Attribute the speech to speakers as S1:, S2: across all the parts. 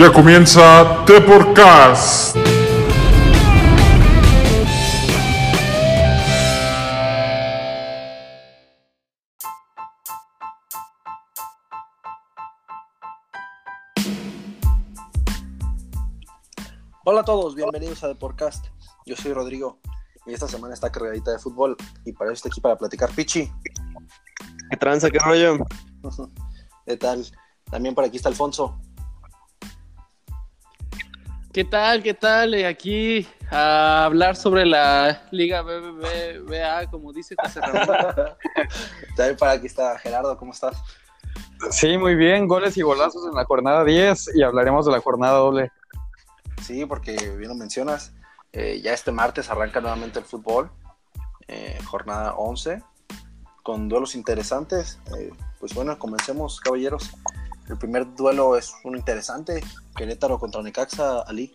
S1: Ya comienza The Podcast.
S2: Hola a todos, bienvenidos a The Podcast. Yo soy Rodrigo y esta semana está cargadita de fútbol y para eso estoy aquí para platicar Pichi.
S3: ¿Qué tranza, qué rollo?
S2: ¿Qué tal? También por aquí está Alfonso.
S4: ¿Qué tal? ¿Qué tal? Eh, Aquí a hablar sobre la Liga BBVA, como dice José Ramón.
S2: También para aquí está Gerardo, ¿cómo estás?
S5: Sí, muy bien, goles y golazos en la jornada 10 y hablaremos de la jornada doble.
S2: Sí, porque bien lo mencionas, eh, ya este martes arranca nuevamente el fútbol, eh, jornada 11, con duelos interesantes. Eh, pues bueno, comencemos, caballeros. El primer duelo es uno interesante, Querétaro contra Necaxa, Ali.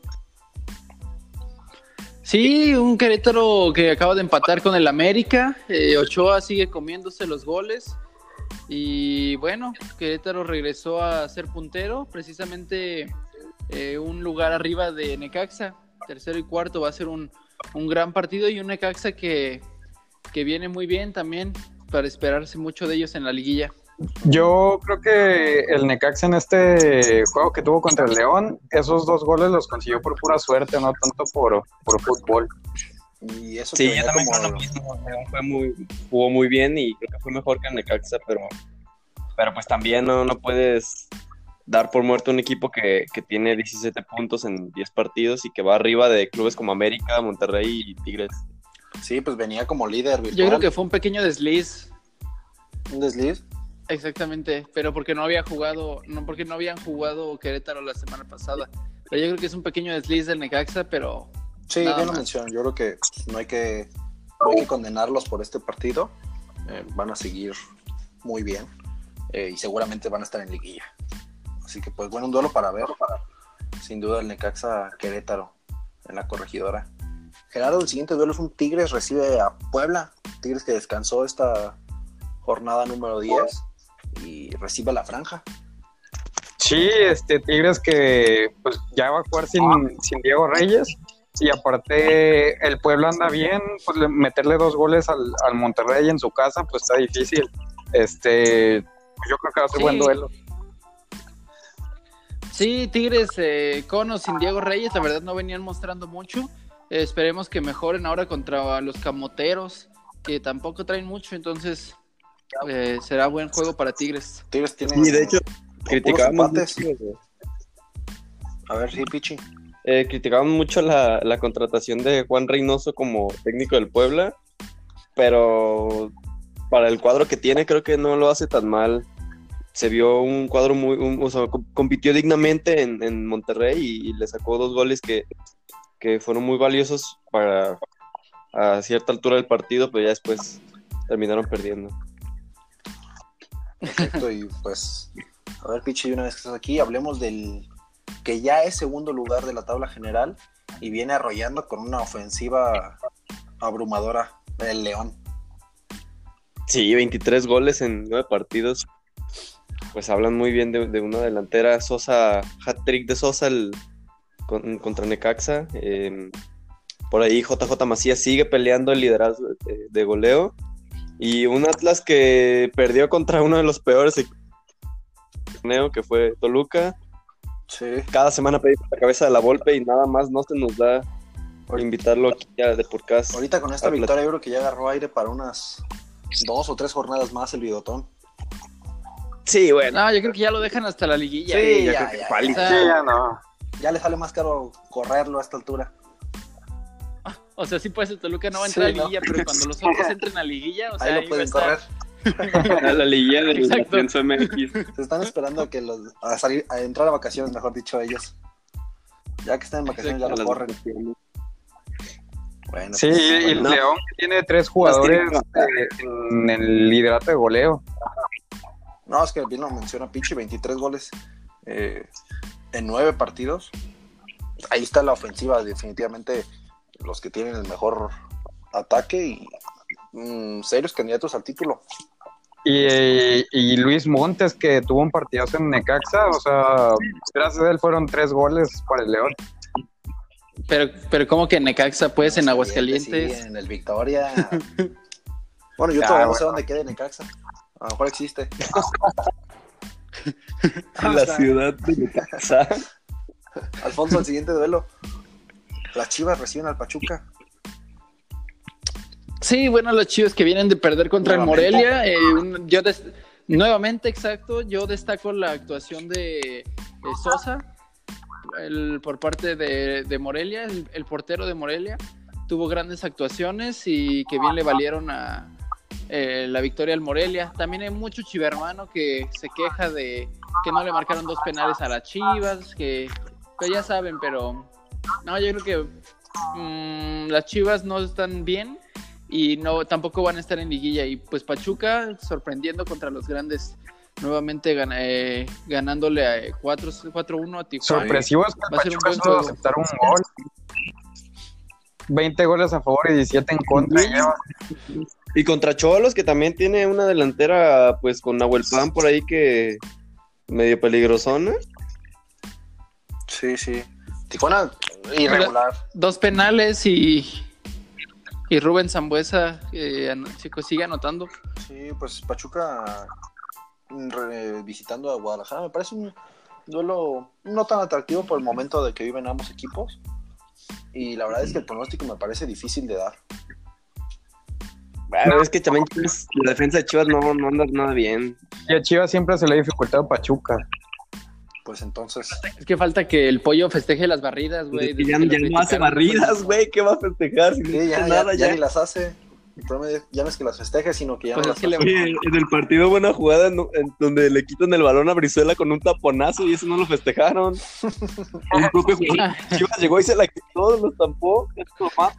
S4: Sí, un Querétaro que acaba de empatar con el América. eh, Ochoa sigue comiéndose los goles. Y bueno, Querétaro regresó a ser puntero, precisamente eh, un lugar arriba de Necaxa. Tercero y cuarto va a ser un, un gran partido y un Necaxa que, que viene muy bien también para esperarse mucho de ellos en la liguilla.
S5: Yo creo que el Necaxa en este juego que tuvo contra el León, esos dos goles los consiguió por pura suerte, no tanto por, por fútbol.
S2: Y eso
S3: Sí,
S2: que
S3: yo también
S2: como-
S3: lo mismo. León fue muy, jugó muy bien y creo que fue mejor que el Necaxa, pero, pero pues también no, no puedes dar por muerto un equipo que, que tiene 17 puntos en 10 partidos y que va arriba de clubes como América, Monterrey y Tigres.
S2: Sí, pues venía como líder virtual.
S4: Yo creo que fue un pequeño desliz,
S2: un desliz.
S4: Exactamente, pero porque no había jugado, no porque no habían jugado Querétaro la semana pasada. Pero yo creo que es un pequeño desliz del Necaxa, pero
S2: Sí, bien lo menciono. Yo creo que no hay que, no hay que condenarlos por este partido. Eh, van a seguir muy bien eh, y seguramente van a estar en liguilla. Así que, pues, bueno, un duelo para ver. Sin duda, el Necaxa Querétaro en la corregidora. Gerardo, el siguiente duelo es un Tigres recibe a Puebla. Tigres que descansó esta jornada número 10 y recibe a la franja.
S5: Sí, este Tigres que pues ya va a jugar sin, sin Diego Reyes y aparte el pueblo anda bien, pues le- meterle dos goles al, al Monterrey en su casa pues está difícil. Este, pues, yo creo que va a ser
S4: Sí.
S5: buen duelo.
S4: Sí, Tigres eh, con o sin Diego Reyes, la verdad no venían mostrando mucho. Eh, esperemos que mejoren ahora contra los camoteros, que tampoco traen mucho, entonces eh, será buen juego para Tigres.
S2: Tigres tiene.
S3: Y de hecho, criticábamos
S2: A ver, sí, Pichi.
S3: eh, criticaban mucho la, la contratación de Juan Reynoso como técnico del Puebla, pero para el cuadro que tiene creo que no lo hace tan mal. Se vio un cuadro muy, un- o sea, com- compitió dignamente en, en Monterrey y, y le sacó dos goles que, que fueron muy valiosos para a cierta altura del partido, pero ya después terminaron perdiendo.
S2: Perfecto, y pues, a ver, Pichi, una vez que estás aquí, hablemos del que ya es segundo lugar de la tabla general y viene arrollando con una ofensiva abrumadora el León.
S3: Sí, 23 goles en nueve partidos. Pues hablan muy bien de, una delantera. Sosa, hat-trick de Sosa contra Necaxa. Eh, por ahí JJ Macías sigue peleando el liderazgo de, de goleo. Y un Atlas que perdió contra uno de los peores equipos del torneo, que fue Toluca.
S2: Sí.
S3: Cada semana pedimos la cabeza de la Volpe y nada más no se nos da por invitarlo aquí a de podcast.
S2: Ahorita con esta victoria yo creo que ya agarró aire para unas dos o tres jornadas más el bigotón.
S3: Sí, bueno.
S4: No, yo creo que ya lo dejan hasta la liguilla.
S2: Sí,
S4: eh.
S2: ya.
S5: Sí, no.
S2: Ya le sale más caro correrlo a esta altura.
S4: O sea, sí puede ser Toluca no va a
S2: Sí,
S4: entrar a
S2: ¿no?
S4: liguilla, pero cuando los otros entren a liguilla, o sea,
S2: Ahí
S4: ahí
S2: lo
S4: va a
S2: pueden
S4: estar.
S2: correr.
S3: A la liguilla del
S4: Exacto.
S3: MX.
S2: Se están esperando a que los a salir a entrar a vacaciones, mejor dicho, ellos. Ya que están en vacaciones ya lo corren. Bueno,
S5: Sí,
S2: pues,
S5: y el
S2: bueno.
S5: León tiene tres jugadores eh, en el liderato de goleo.
S2: No, es que bien lo menciona Pichi, 23 goles eh, en 9 partidos. Ahí está la ofensiva, definitivamente los que tienen el mejor ataque y mm, serios candidatos al título.
S5: Y, y Luis Montes, que tuvo un partidazo en Necaxa, o sea, gracias a él fueron tres goles para el León.
S4: Pero, pero ¿cómo que en Necaxa, pues, en Aguascalientes?
S2: Sí, en el Victoria. bueno, yo
S5: Ah,
S2: todavía no sé dónde queda Necaxa. A lo mejor existe.
S3: En la ciudad de Necaxa.
S2: Alfonso, el siguiente duelo. Las Chivas reciben al Pachuca.
S4: Sí, bueno, los chivos que vienen de perder contra el. Morelia. eh, un- yo nuevamente, exacto, yo destaco la actuación de, de Sosa el- por parte de, de Morelia, el, el portero de Morelia. Tuvo grandes actuaciones y que bien le valieron a eh, la victoria al Morelia. También hay mucho chivermano que se queja de que no le marcaron dos penales a las Chivas, que, que ya saben, pero no, yo creo que mm, las Chivas no están bien y no tampoco van a estar en liguilla y pues Pachuca sorprendiendo contra los grandes nuevamente gana- eh, ganándole a eh, 4 4-1 a Tijuana.
S5: Sorpresivo es que
S4: Va a ser un
S5: Pachuca
S4: buen
S5: solo un gol. 20 goles a favor y 17 en contra. Y
S3: contra Cholos, que también tiene una delantera, pues con Nahuel Pan por ahí que medio peligrosona.
S2: Sí, sí. Tijuana, irregular.
S4: Dos penales y y Rubén Zambuesa eh, sigue anotando.
S2: Sí, pues Pachuca mm, re- visitando a Guadalajara. Me parece un duelo no tan atractivo por el momento de que viven ambos equipos. Y la verdad es que el pronóstico me parece difícil de dar.
S3: Bueno, es que también Chivas- la defensa de Chivas no, no anda nada bien.
S5: Y a Chivas siempre se le ha dificultado a Pachuca.
S2: Pues entonces,
S4: Es que falta que el pollo festeje las barridas, güey.
S3: Pues Es que ya, ya
S4: lo
S3: no hace barridas, güey. ¿Qué va a festejar? Si
S2: sí, ya, ya-
S3: nada,
S2: ya
S3: ya.
S2: ni las hace. El problema es- ya no es que las festeje, sino que ya
S4: Pues
S2: no las
S4: que le-
S2: hace.
S3: Oye, en el partido buena jugada en, en donde le quitan el balón a Brizuela con un taponazo y eso no lo festejaron. Un propio jugador llegó y se la quitó, lo estampó, esto mata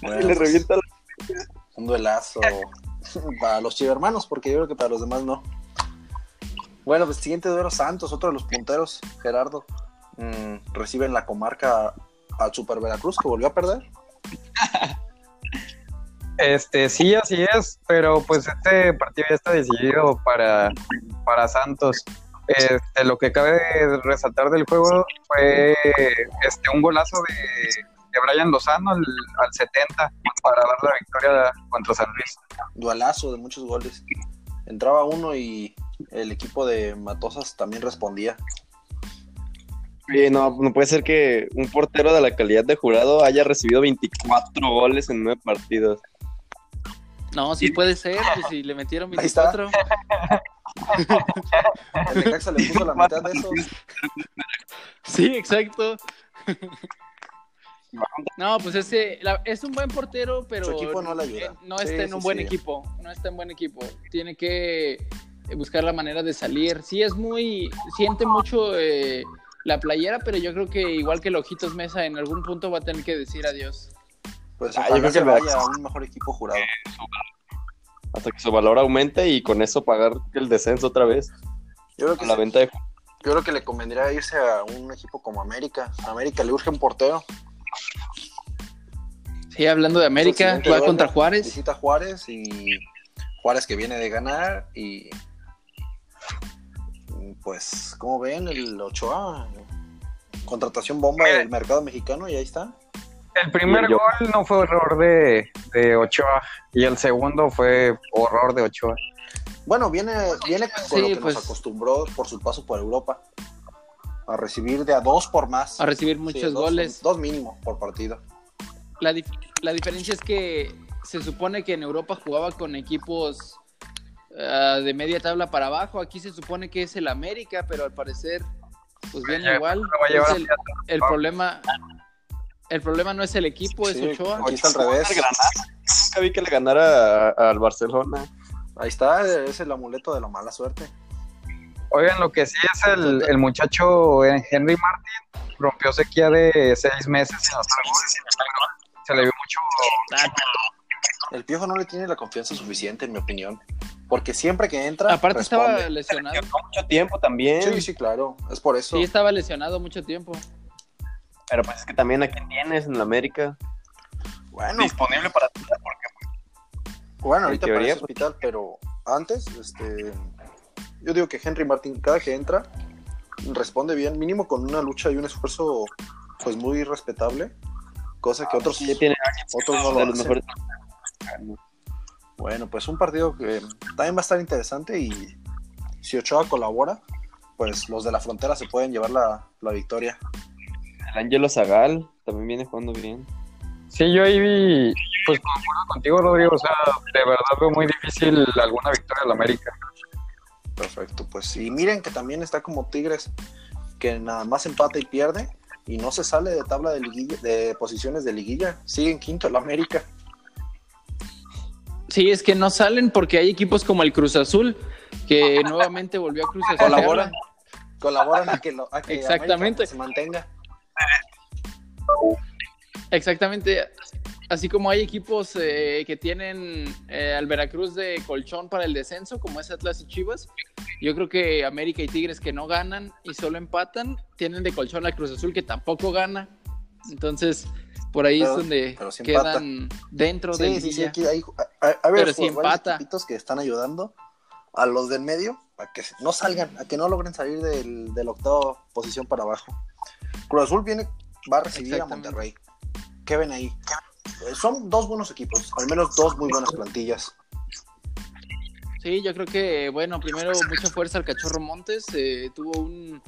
S2: Bueno,
S3: y le
S2: pues,
S3: revienta la...
S2: un duelazo para los chivermanos, porque yo creo que para los demás no. Bueno, pues siguiente duelo Santos, otro de los punteros, Gerardo. mm, reciben la comarca al Super Veracruz, que volvió a perder.
S5: Este, sí, así es, pero pues este partido ya está decidido para, para Santos. Este, lo que cabe resaltar del juego fue este, un golazo de, de Brian Lozano al, al 70 para dar la victoria contra San Luis.
S2: Duelazo de muchos goles. Entraba uno y el equipo de Matosas también respondía.
S3: No, no puede ser que un portero de la calidad de jurado haya recibido 24 goles en 9 partidos.
S4: No, sí puede ser, pues si le metieron
S2: Ahí está.
S4: 24.
S2: El Necaxa le puso la mitad de esos.
S4: Sí, exacto. No, pues ese la- es un buen portero, pero
S2: Su equipo no le ayuda.
S4: eh, no
S2: Sí,
S4: está en
S2: sí,
S4: un buen
S2: sí.
S4: equipo. No está en buen equipo. Tiene que buscar la manera de salir. Sí, es muy. Siente mucho eh, la playera, pero yo creo que igual que el Ojitos Mesa, en algún punto va a tener que decir adiós.
S2: Pues
S3: Ah, yo creo que
S2: vaya a un mejor equipo jurado.
S3: Hasta que su valor aumente y con eso pagar el descenso otra vez.
S2: Yo creo que
S3: la venta de
S2: Yo creo que le convendría irse a un equipo como América. A América le urge un portero.
S4: Sí, hablando de América, va contra Juárez.
S2: Visita Juárez y Juárez que viene de ganar y pues, como ven, el Ochoa, contratación bomba del mercado mexicano y ahí está.
S5: El primer
S3: yo-
S5: gol no fue error de, de Ochoa y el segundo fue horror de Ochoa.
S2: Bueno, viene, viene con
S4: Sí,
S2: lo que
S4: pues.
S2: nos acostumbró por su paso por Europa. A recibir de a dos por más.
S4: A recibir
S2: Sí,
S4: muchos
S2: dos-
S4: goles.
S2: Dos mínimo por partido.
S4: La, dif- la diferencia es que se supone que en Europa jugaba con equipos ah, de media tabla para abajo. Aquí se supone que es el América, pero al parecer, pues
S5: Ya,
S4: igual. Es el, el problema, el problema no es el equipo,
S2: Sí,
S4: es Ochoa.
S2: aquí está al revés.
S3: Nunca vi que le ganara al Barcelona.
S2: Ahí está, es el amuleto de la mala suerte.
S5: Oigan, lo que sí es el, el muchacho Henry Martin rompió sequía de seis meses sin anotar goles. Se le vio mucho.
S2: El Piojo no le tiene la confianza suficiente, en mi opinión. Porque siempre que entra.
S4: Aparte estaba lesionado.
S3: Mucho tiempo también.
S2: Sí, sí, claro. Es por eso.
S4: Sí, estaba lesionado mucho tiempo.
S3: Pero pues es que también a quién tienes en la América.
S2: Bueno,
S3: Disponible para ti.
S2: bueno
S3: en
S2: ahorita
S3: teoría,
S2: parece
S3: pues.
S2: hospital, pero antes, este, yo digo que Henry Martin, cada que entra, responde bien, mínimo con una lucha y un esfuerzo pues muy respetable, cosa que otros,
S3: Ya tiene
S2: otros no
S3: de
S2: lo
S3: los
S2: hacen. Bueno, pues un partido que también va a estar interesante y si Ochoa colabora, pues los de la frontera se pueden llevar la, la victoria.
S3: El Ángelo Zagal también viene jugando bien.
S5: Sí, yo ahí vi, pues concuerdo contigo, Rodrigo. O sea, de verdad veo muy difícil alguna victoria del América.
S2: Perfecto, pues y miren que también está como Tigres, que nada más empata y pierde y no se sale de tabla de liguilla, de posiciones de liguilla, sigue en quinto el América.
S4: Sí, es que no salen porque hay equipos como el Cruz Azul, que nuevamente volvió a Cruz Azul.
S2: Colaboran, colaboran a que, lo, a que
S4: Exactamente.
S2: Se mantenga.
S4: Exactamente. Así como hay equipos eh, que tienen eh, al Veracruz de colchón para el descenso, como es Atlas y Chivas, yo creo que América y Tigres que no ganan y solo empatan, tienen de colchón al Cruz Azul que tampoco gana. Entonces, por ahí
S2: Pero-
S4: es donde
S2: sí
S4: quedan dentro de
S2: Sí, sí, sí,
S4: liguilla.
S2: aquí hay,
S4: Pero
S2: varios
S4: empata.
S2: equipitos que están ayudando a los del medio a que no salgan, a que no logren salir del, del octavo posición para abajo. Cruz Azul viene, va a recibir a. Monterrey. ¿Qué ven ahí? Eh, Son dos buenos equipos, al menos dos muy buenas plantillas.
S4: Sí, yo creo que, bueno, primero mucha fuerza al Cachorro Montes, eh, tuvo un,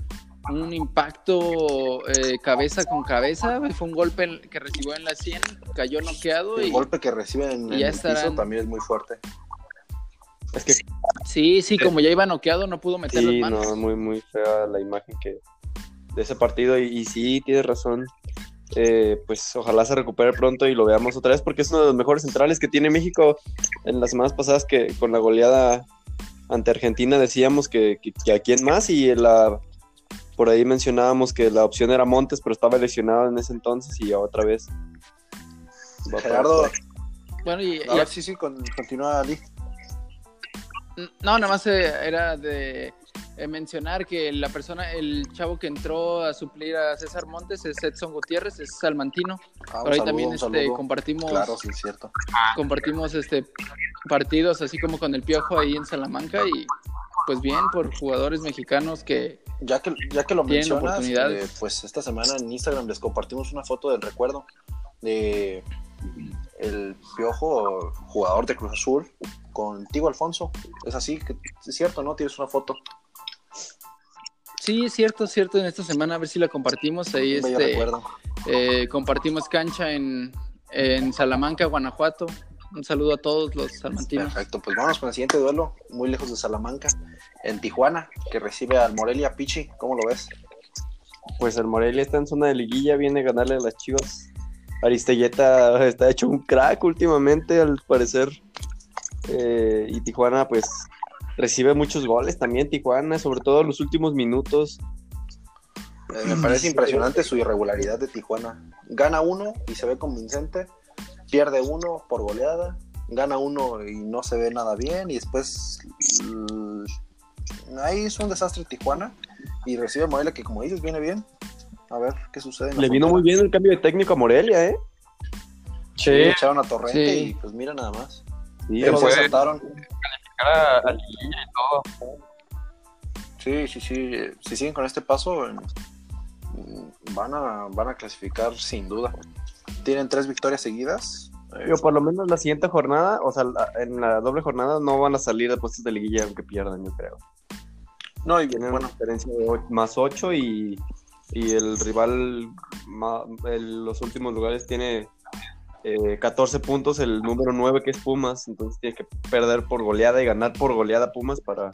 S4: un impacto eh, cabeza con cabeza, fue un golpe que recibió en la 100, cayó noqueado
S2: El
S4: y
S2: golpe que reciben en,
S4: y
S2: en el piso también es muy fuerte.
S3: Es que
S4: sí, sí, como ya iba noqueado no pudo meter
S3: sí,
S4: las manos.
S3: no, muy, muy fea la imagen que de ese partido. Y, y sí, tienes razón. Eh, pues ojalá se recupere pronto y lo veamos otra vez, porque es uno de los mejores centrales que tiene México. En las semanas pasadas que con la goleada ante Argentina decíamos que, que, que a quién más y la por ahí mencionábamos que la opción era Montes, pero estaba lesionado en ese entonces y otra vez. va
S2: Gerardo.
S4: Bueno, y,
S2: a
S4: y-
S2: ver, sí, sí, con- continúa Ali.
S4: no, nada más eh, era de eh, mencionar que la persona, el chavo que entró a suplir a César Montes es Edson Gutiérrez, es salmantino.
S2: Ah,
S4: Por ahí
S2: saludo,
S4: también este, compartimos
S2: Claro, sí, es cierto.
S4: compartimos este partidos así como con el Piojo ahí en Salamanca y pues bien por jugadores mexicanos que
S2: Ya que, ya que lo mencionas, eh, pues esta semana en Instagram les compartimos una foto del recuerdo de el Piojo, jugador de Cruz Azul, contigo Alfonso. Es así, que es cierto, ¿no? Tienes una foto.
S4: sí es cierto, es cierto en esta semana a ver si la compartimos ahí este eh, compartimos cancha en, en Salamanca, Guanajuato. Un saludo a todos los salmantinos.
S2: Perfecto, pues vamos con el siguiente duelo, muy lejos de Salamanca, en Tijuana, que recibe al Morelia Pichi. ¿Cómo lo ves?
S3: Pues el Morelia está en zona de liguilla, viene a ganarle a las Chivas. Aristelleta está hecho un crack últimamente, al parecer. Eh, y Tijuana, pues, recibe muchos goles también. Tijuana, sobre todo en los últimos minutos.
S2: Eh, me parece impresionante su irregularidad de Tijuana. Gana uno y se ve convincente, pierde uno por goleada, gana uno y no se ve nada bien, y después mm, ahí es un desastre Tijuana y recibe a Morelia que como dices viene bien. A ver qué sucede. en
S3: Le vino muy bien el cambio de técnico a Morelia, ¿eh?
S2: Sí,
S5: Sí,
S2: echaron a Torrente
S4: Sí.
S2: y pues mira nada más.
S3: Sí,
S2: Pero
S3: o
S2: se
S3: sea,
S2: saltaron.
S5: a, a liguilla y todo.
S2: Sí, sí, sí. Si siguen con este paso, mm, van a, van a clasificar sin duda. Tienen tres victorias seguidas. eh,
S3: digo, por lo menos la siguiente jornada, o sea, la- en la doble jornada no van a salir de puestos de liguilla aunque pierdan, yo creo.
S2: no, y
S3: Tienen
S2: bueno,
S3: una diferencia de ocho- más 8 y, y el rival, ma- el- los últimos lugares, tiene eh, 14 puntos, el número 9 que es Pumas, entonces tiene que perder por goleada y ganar por goleada Pumas para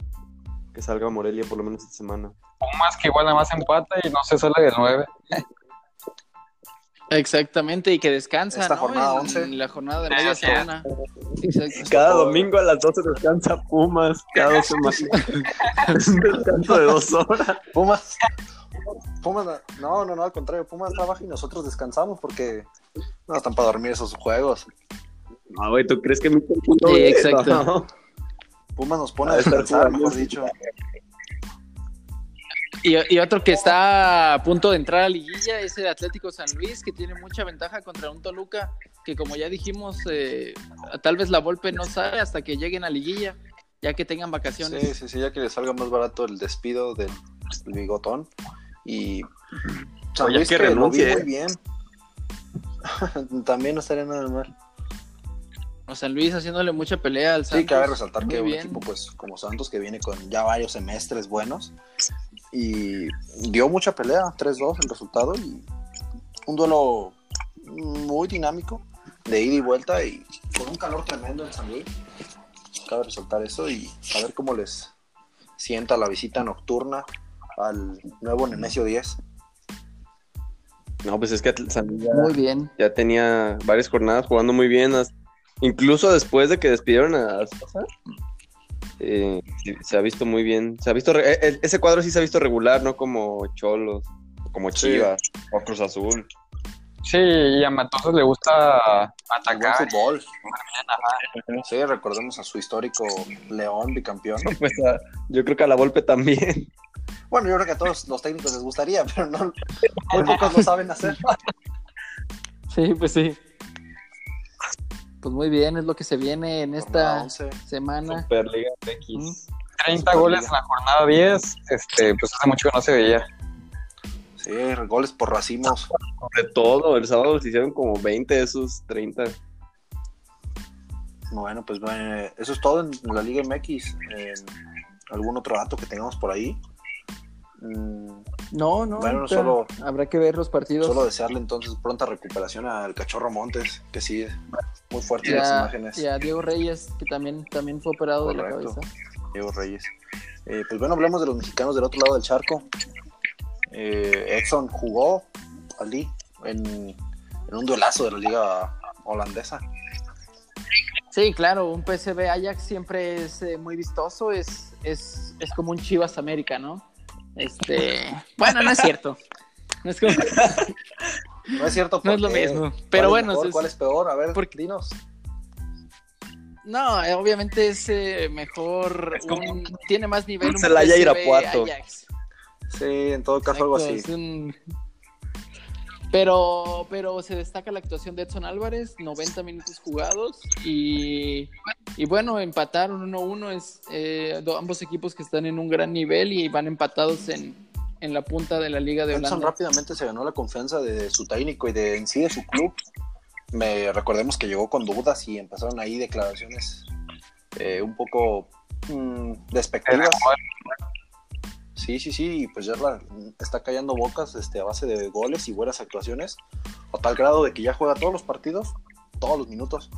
S3: que salga Morelia por lo menos esta semana.
S5: Pumas que igual nada más empata y no se sale del 9.
S4: Exactamente, y que descansa,
S2: Esta
S4: ¿no?
S2: jornada
S4: en,
S2: 11.
S4: en la jornada de media
S5: es.
S4: semana. Exacto.
S3: Cada domingo a las 12 descansa Pumas, cada dos semanas. Es un descanso de dos horas.
S2: Pumas. Pumas, no, no, no, al contrario, Pumas trabaja y nosotros descansamos porque no están para dormir esos juegos.
S3: No, güey, ¿tú crees que mi
S4: Sí, exacto.
S3: No.
S2: Pumas nos pone a
S3: Ah,
S2: descansar, mejor dicho.
S4: Y, y otro que está a punto de entrar a liguilla es el Atlético San Luis, que tiene mucha ventaja contra un Toluca, que como ya dijimos, eh, tal vez la Volpe no sale hasta que lleguen a liguilla. ya que tengan vacaciones.
S2: Sí, sí, sí, ya que le salga más barato el despido del, bigotón. Y San Luis
S3: que
S2: que lo vi
S3: renuncie.
S2: muy bien. También no estaría nada mal.
S4: O San Luis haciéndole mucha pelea al
S2: Sí,
S4: Santos.
S2: cabe resaltar que un equipo pues como Santos que viene con ya varios semestres buenos y dio mucha pelea, 3-2 el resultado y un duelo muy dinámico de ida y vuelta y con un calor tremendo en San Luis. Cabe resaltar eso y a ver cómo les sienta la visita nocturna al nuevo Nemesio 10.
S3: No, pues es que San Luis ya,
S4: Muy bien.
S3: ya tenía varias jornadas jugando muy bien. Incluso después de que despidieron a eh, sí, se ha visto muy bien. Se ha visto re- e- e- ese cuadro sí se ha visto regular, no como Cholos, como
S2: Sí.
S3: Chivas o Cruz Azul.
S5: Sí, y a Matosas le gusta atacar.
S2: fútbol. Sí, recordemos a su histórico León bicampeón.
S3: Pues a- yo creo que a la Volpe también.
S2: Bueno, yo creo que a todos los técnicos les gustaría, pero no, muy pocos lo saben hacer.
S4: Sí, pues sí. Pues muy bien, es lo que se viene en esta
S2: 11.
S4: semana.
S3: Superliga MX.
S5: 30 goles en la jornada 10. Este, pues hace mucho que no se veía.
S2: Sí, goles por racimos.
S3: De todo, el sábado se hicieron como 20 de esos 30.
S2: Bueno, pues eh, eso es todo en la Liga MX. En ¿Algún otro dato que tengamos por ahí? Mm,
S4: No, no,
S2: Bueno, solo-
S4: habrá que ver los partidos.
S2: solo desearle entonces pronta recuperación al cachorro Montes, que sí, muy fuerte las
S4: a,
S2: imágenes.
S4: y a Diego Reyes, que también, también fue operado de la cabeza.
S2: Diego Reyes. Eh, pues bueno, hablamos de los mexicanos del otro lado del charco. Eh, Edson jugó allí en, en un duelazo de la liga holandesa.
S4: Sí, claro, un PSV Ajax siempre es eh, muy vistoso, es, es, es como un Chivas América, ¿no? Este, bueno, no es cierto. No es, como-
S2: No es cierto.
S4: no es
S2: ¿por
S4: lo mismo.
S2: ¿Cuál
S4: Pero
S2: es
S4: bueno,
S2: mejor?
S4: es-
S2: ¿cuál es peor? A ver,
S4: porque-
S2: dinos.
S4: no, eh, obviamente es eh, mejor,
S3: Es como
S4: un- tiene más nivel
S3: un Celaya Irapuato.
S4: Ajax.
S2: Sí, en todo caso algo así.
S4: es un- Pero, pero se destaca la actuación de Edson Álvarez, 90 minutos jugados y, y bueno, empataron 1-1, es eh, ambos equipos que están en un gran nivel y van empatados en, en la punta de la Liga de
S2: Edson
S4: Holanda.
S2: rápidamente se ganó la confianza de su técnico y de en sí de su club. Me recordemos que llegó con dudas y empezaron ahí declaraciones eh, un poco mm, despectivas. Sí, sí, sí, y pues ya la- está callando bocas este, a base de goles y buenas actuaciones, a tal grado de que ya juega todos los partidos, todos los minutos.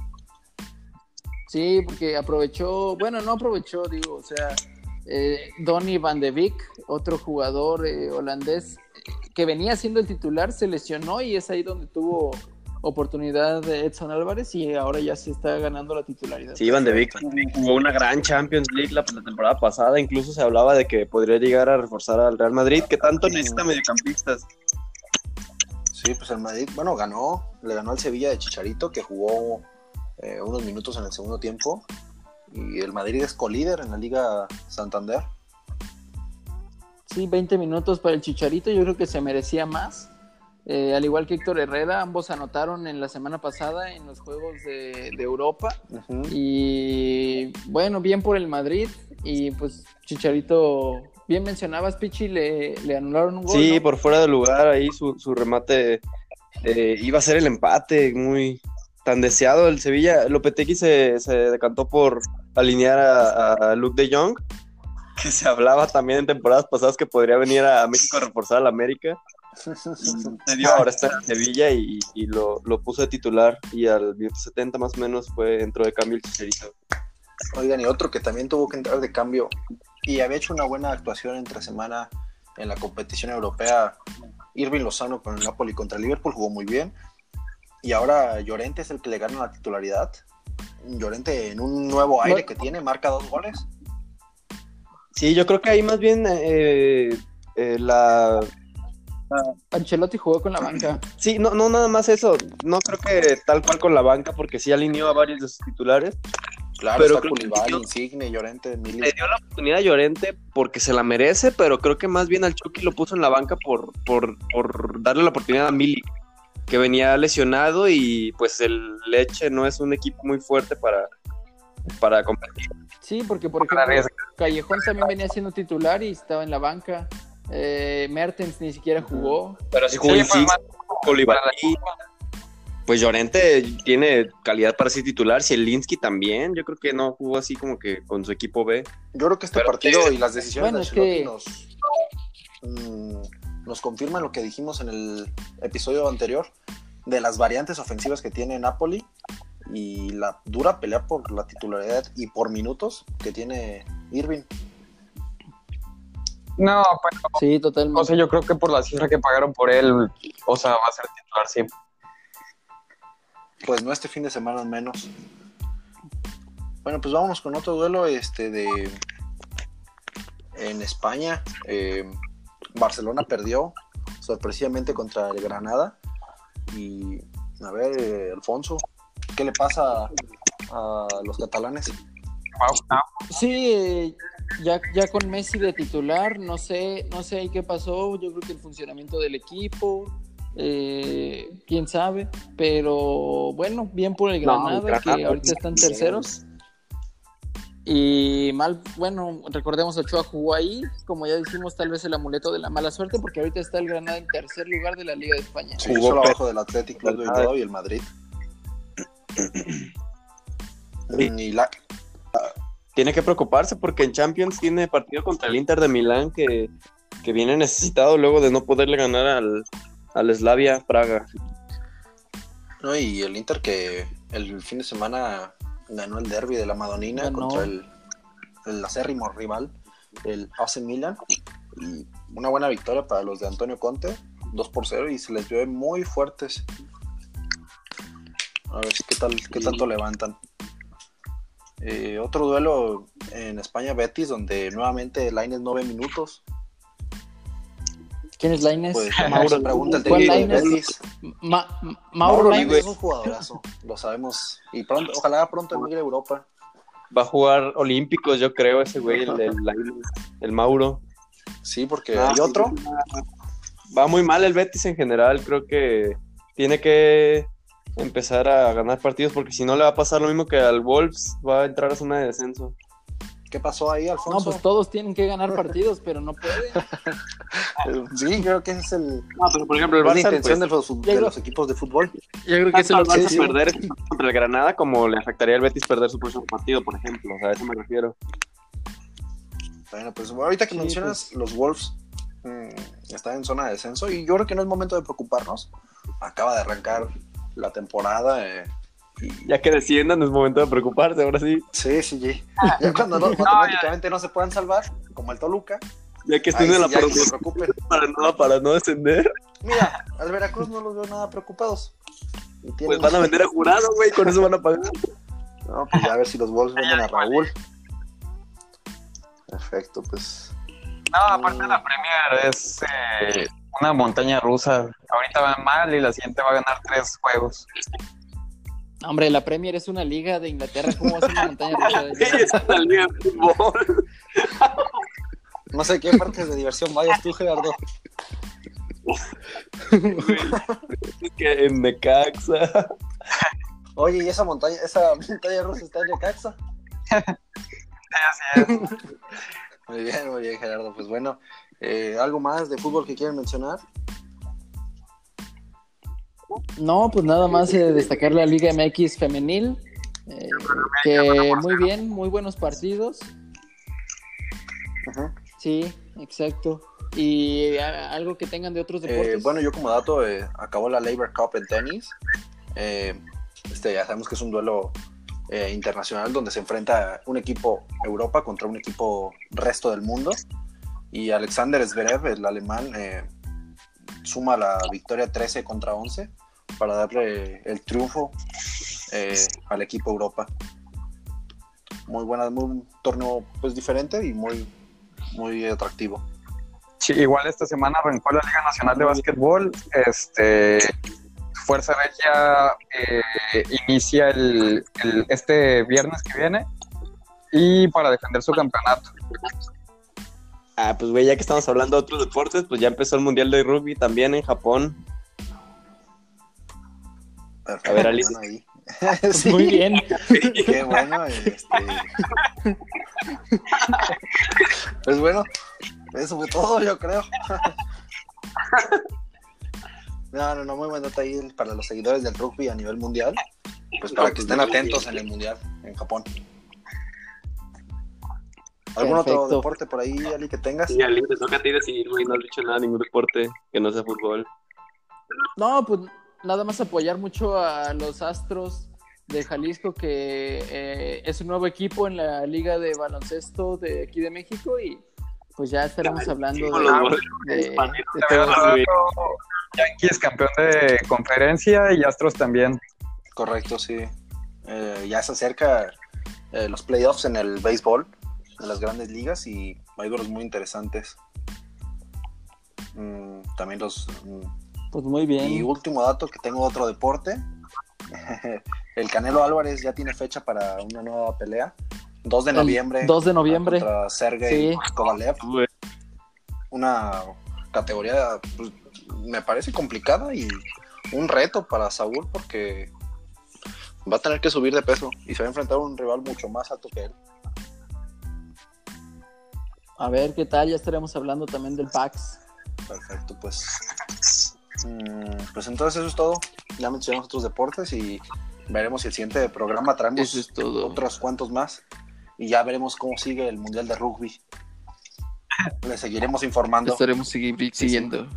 S4: Sí, porque aprovechó, bueno, no aprovechó, digo, o sea, eh, Donny van de Beek, otro jugador eh, holandés que venía siendo el titular, se lesionó y es ahí donde tuvo oportunidad de Edson Álvarez y ahora ya se está ganando la titularidad.
S3: Sí, Van de Beek jugó una gran Champions League la, la temporada pasada. Incluso se hablaba de que podría llegar a reforzar al Real Madrid, que tanto necesita mediocampistas.
S2: Sí, pues el Madrid, bueno, ganó, le ganó al Sevilla de Chicharito, que jugó eh, unos minutos en el segundo tiempo. Y el Madrid es colíder en la Liga Santander.
S4: Sí, 20 minutos para el Chicharito, yo creo que se merecía más. Eh, al igual que Héctor Herrera, ambos anotaron en la semana pasada en los Juegos de, de Europa. Y bueno, bien por el Madrid. Y pues Chicharito, bien mencionabas, Pichi, le, le anularon un gol.
S3: Sí,
S4: ¿no?
S3: por fuera de lugar, ahí su, su remate eh, iba a ser el empate, muy tan deseado. El Sevilla, Lopetegui se, se decantó por alinear a, a Luke de Jong, que se hablaba también en temporadas pasadas que podría venir a México a reforzar al América. Dio, ahora está en Sevilla y, y lo, lo puso de titular. Y al minuto 70 más o menos fue entró de cambio el Chicharito.
S2: Oigan, y otro que también tuvo que entrar de cambio y había hecho una buena actuación entre semana en la competición europea. Irving Lozano con el Napoli contra el Liverpool jugó muy bien. Y ahora Llorente es el que le gana la titularidad. Llorente en un nuevo aire
S4: No.
S2: que tiene, marca dos goles.
S3: Sí, yo creo que ahí más bien eh, eh, la,
S4: Ancelotti jugó con la banca.
S3: Sí, no, no nada más eso. No creo que tal cual con la banca, porque sí alineó a varios de sus titulares.
S2: Claro,
S3: Pero
S2: está
S3: dio-
S2: Insigne, Llorente,
S3: Le dio la oportunidad a Llorente porque se la merece, pero creo que más bien al Chucky lo puso en la banca por, por, por darle la oportunidad a Milik, que venía lesionado y pues el Leche no es un equipo muy fuerte para, para competir.
S4: Sí, porque por ejemplo. Callejón también venía siendo titular y estaba en la banca. Eh, Mertens ni siquiera jugó.
S3: Pero si
S5: Sí,
S3: jugó
S5: más-
S3: Koulibaly. Pues Llorente tiene calidad para ser titular. Si el Linsky también, yo creo que no jugó así como que con su equipo B.
S2: Yo creo que este
S3: Pero
S2: partido y las decisiones
S4: Bueno,
S2: de Ancelotti
S4: que-
S2: nos, nos confirman lo que dijimos en el episodio anterior de las variantes ofensivas que tiene Napoli y la dura pelea por la titularidad y por minutos que tiene Irving.
S5: No, pero
S4: Sí,
S5: o
S4: totalmente.
S5: sea, yo creo que por la cifra que pagaron por él, o sea, va a ser titular siempre.
S2: Pues no este fin de semana al menos. Bueno, pues vámonos con otro duelo este de en España. Eh, Barcelona perdió sorpresivamente contra el Granada. Y a ver, eh, Alfonso, ¿qué le pasa a los catalanes?
S4: Sí, ya, ya con Messi de titular, no sé, no sé qué pasó. Yo creo que el funcionamiento del equipo, eh, quién sabe. Pero bueno, bien por el
S3: No,
S4: Granada,
S3: Granada,
S4: que ahorita están
S3: bien.
S4: terceros. Y mal, bueno, recordemos Ochoa jugó ahí, como ya dijimos, tal vez el amuleto de la mala suerte, porque ahorita está el Granada en tercer lugar de la Liga de España.
S2: Sí,
S3: Jugó
S2: abajo del Athletic Club de Bilbao y el Madrid.
S3: Sí.
S2: Y la,
S3: Tiene que preocuparse porque en Champions tiene partido contra el Inter de Milán que, que viene necesitado luego de no poderle ganar al, al Slavia Praga.
S2: no, y el Inter que el fin de semana ganó el derby de la Madonina
S4: Ganó.
S2: contra el, el acérrimo rival, el AC Milan. Y una buena victoria para los de Antonio Conte, 2 por 0, y se les vio muy fuertes. A ver qué tal, qué tanto levantan. Eh, otro duelo en España Betis, donde nuevamente Lainez 9 minutos.
S4: ¿Quién es Lainez?
S2: Pues
S4: Mauro.
S2: el
S4: ¿Cuál?
S2: Betis.
S4: Ma- Ma- Mauro
S2: Mauro
S4: Lainez.
S2: Es un jugadorazo, lo sabemos. Y pronto, ojalá pronto emigre a Europa.
S3: Va a jugar Olímpicos, yo creo, ese güey, el, el, el Mauro.
S2: Sí, porque
S3: Ah,
S2: hay otro.
S3: Va muy mal el Betis en general, creo que tiene que empezar a ganar partidos porque si no le va a pasar lo mismo que al Wolves, va a entrar a zona de descenso.
S2: ¿Qué pasó ahí,
S4: No,
S2: Alfonso?
S4: pues todos tienen que ganar partidos, pero no pueden.
S2: Sí, creo que ese es el,
S3: No, pero por ejemplo el
S2: es la
S3: Barça,
S2: intención
S3: pues,
S2: de, los, de
S4: Diego.
S2: los equipos de fútbol.
S4: Yo creo que eso lo
S3: Barça
S2: sí.
S3: perder contra el Granada como le afectaría al Betis perder su próximo partido, por ejemplo, o sea, a eso me refiero.
S2: Bueno, pues ahorita que
S4: Sí,
S2: mencionas los Wolves mm, están en zona de descenso y yo creo que no es momento de preocuparnos. Acaba de arrancar la temporada. eh,
S3: Ya que desciendan es momento de preocuparse, ahora sí.
S2: Sí, sí, sí. Ya cuando no- matemáticamente no se puedan salvar, como el Toluca,
S3: Ya que estén
S2: sí
S3: en la
S2: preocupen.
S3: para no, para no descender,
S2: Mira, al Veracruz no los veo nada preocupados.
S3: Pues van a vender a jurado, güey, con eso van a pagar.
S2: No, pues ya a ver si los Wolves venden a Raúl. Perfecto, pues.
S5: No, aparte de la Premier es eh, una montaña rusa. Ahorita va mal y la siguiente va a ganar tres juegos.
S4: Hombre, la Premier es una liga de Inglaterra. ¿Cómo va a ser una montaña rusa?
S3: Es una liga de fútbol.
S2: No sé qué partes de diversión vayas tú, Gerardo.
S3: Es que en Necaxa.
S2: Oye, y esa montaña, esa montaña rusa está en Necaxa.
S5: Sí, así es.
S2: Muy bien, muy bien, Gerardo. Pues bueno, eh, ¿algo más de fútbol que quieren mencionar?
S4: No, pues nada más eh, destacar la Liga MX femenil. eh, que muy bien, muy buenos partidos. Sí, exacto. Y a- algo que tengan de otros
S2: Eh,
S4: deportes.
S2: bueno, yo como dato, eh, acabó la Labor Cup en tenis. Eh, este, ya sabemos que es un duelo eh, internacional donde se enfrenta un equipo Europa contra un equipo resto del mundo. Y Alexander Zverev, el alemán, eh, suma la victoria 13 contra 11 para darle el triunfo eh, al equipo Europa. Muy buena, muy, un torneo pues diferente y muy, muy atractivo.
S5: Sí, igual esta semana arrancó la Liga Nacional de Básquetbol. Este, Fuerza Regia eh, inicia el, el- este viernes que viene y para defender su campeonato.
S3: Ah, pues güey, ya que estamos hablando de otros deportes, pues ya empezó el Mundial de Rugby también en Japón. A ver, Alice.
S2: bueno, ahí. Sí,
S4: Muy bien.
S2: Qué bueno. Este... Pues bueno, eso fue todo, yo creo. No, no, no, muy buena nota ahí para los seguidores del rugby a nivel mundial. Pues para que estén atentos en el mundial en Japón. ¿Algún otro deporte por ahí, Ali, que tengas?
S3: Sí, Ali, te toca a ti decidir, güey. No has dicho nada, ningún deporte que no sea fútbol.
S4: No, pues nada más apoyar mucho a los Astros de Jalisco, que eh, es un nuevo equipo en la Liga de Baloncesto de aquí de México y pues ya estaremos hablando de, de- de.
S5: Yankees campeón de conferencia y Astros también.
S2: Correcto, sí. Eh, ya se acerca eh, los playoffs en el béisbol de las grandes ligas y hay duelos muy interesantes. Mm, también los... mm,
S4: Pues muy bien.
S2: Y último dato, que tengo otro deporte. El Canelo Álvarez ya tiene fecha para una nueva pelea. 2 de
S4: El
S2: noviembre.
S4: 2 de noviembre.
S2: Contra Sergey
S4: Sí.
S2: Kovalev. Una categoría, pues, me parece complicada y un reto para Saúl porque va a tener que subir de peso y se va a enfrentar a un rival mucho más alto que él.
S4: A ver qué tal, ya estaremos hablando también del PAX.
S2: Perfecto, pues. Mm, pues entonces eso es todo. Ya mencionamos otros deportes y veremos si el siguiente programa traemos
S4: Eso es todo.
S2: otros cuantos más y ya veremos cómo sigue el Mundial de Rugby. Le seguiremos
S4: Lo
S2: informando.
S4: estaremos siguiendo.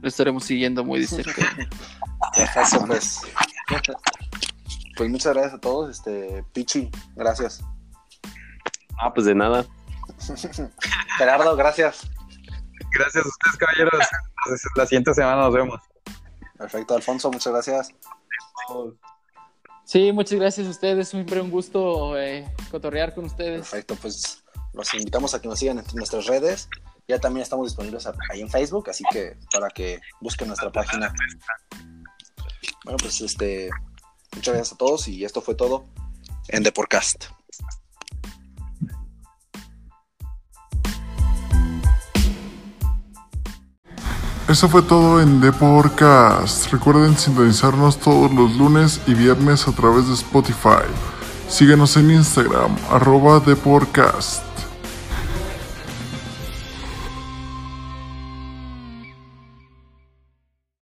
S4: Lo estaremos siguiendo muy de cerca.
S2: Perfecto, pues. Pues muchas gracias a todos. Este, Pichi, gracias.
S3: Ah, pues de nada.
S2: Gerardo, gracias.
S5: Gracias a ustedes, caballeros. Entonces, La siguiente semana nos vemos.
S2: Perfecto, Alfonso, muchas gracias.
S4: Sí, muchas gracias a ustedes. Siempre un gusto eh, cotorrear con ustedes.
S2: Perfecto, pues los invitamos a que nos sigan en nuestras redes. Ya también estamos disponibles ahí en Facebook, así que para que busquen nuestra página. Bueno, pues este, muchas gracias a todos y esto fue todo en The Podcast.
S1: Eso fue todo en The Podcast. Recuerden sintonizarnos todos los lunes y viernes a través de Spotify. Síguenos en Instagram, arroba The.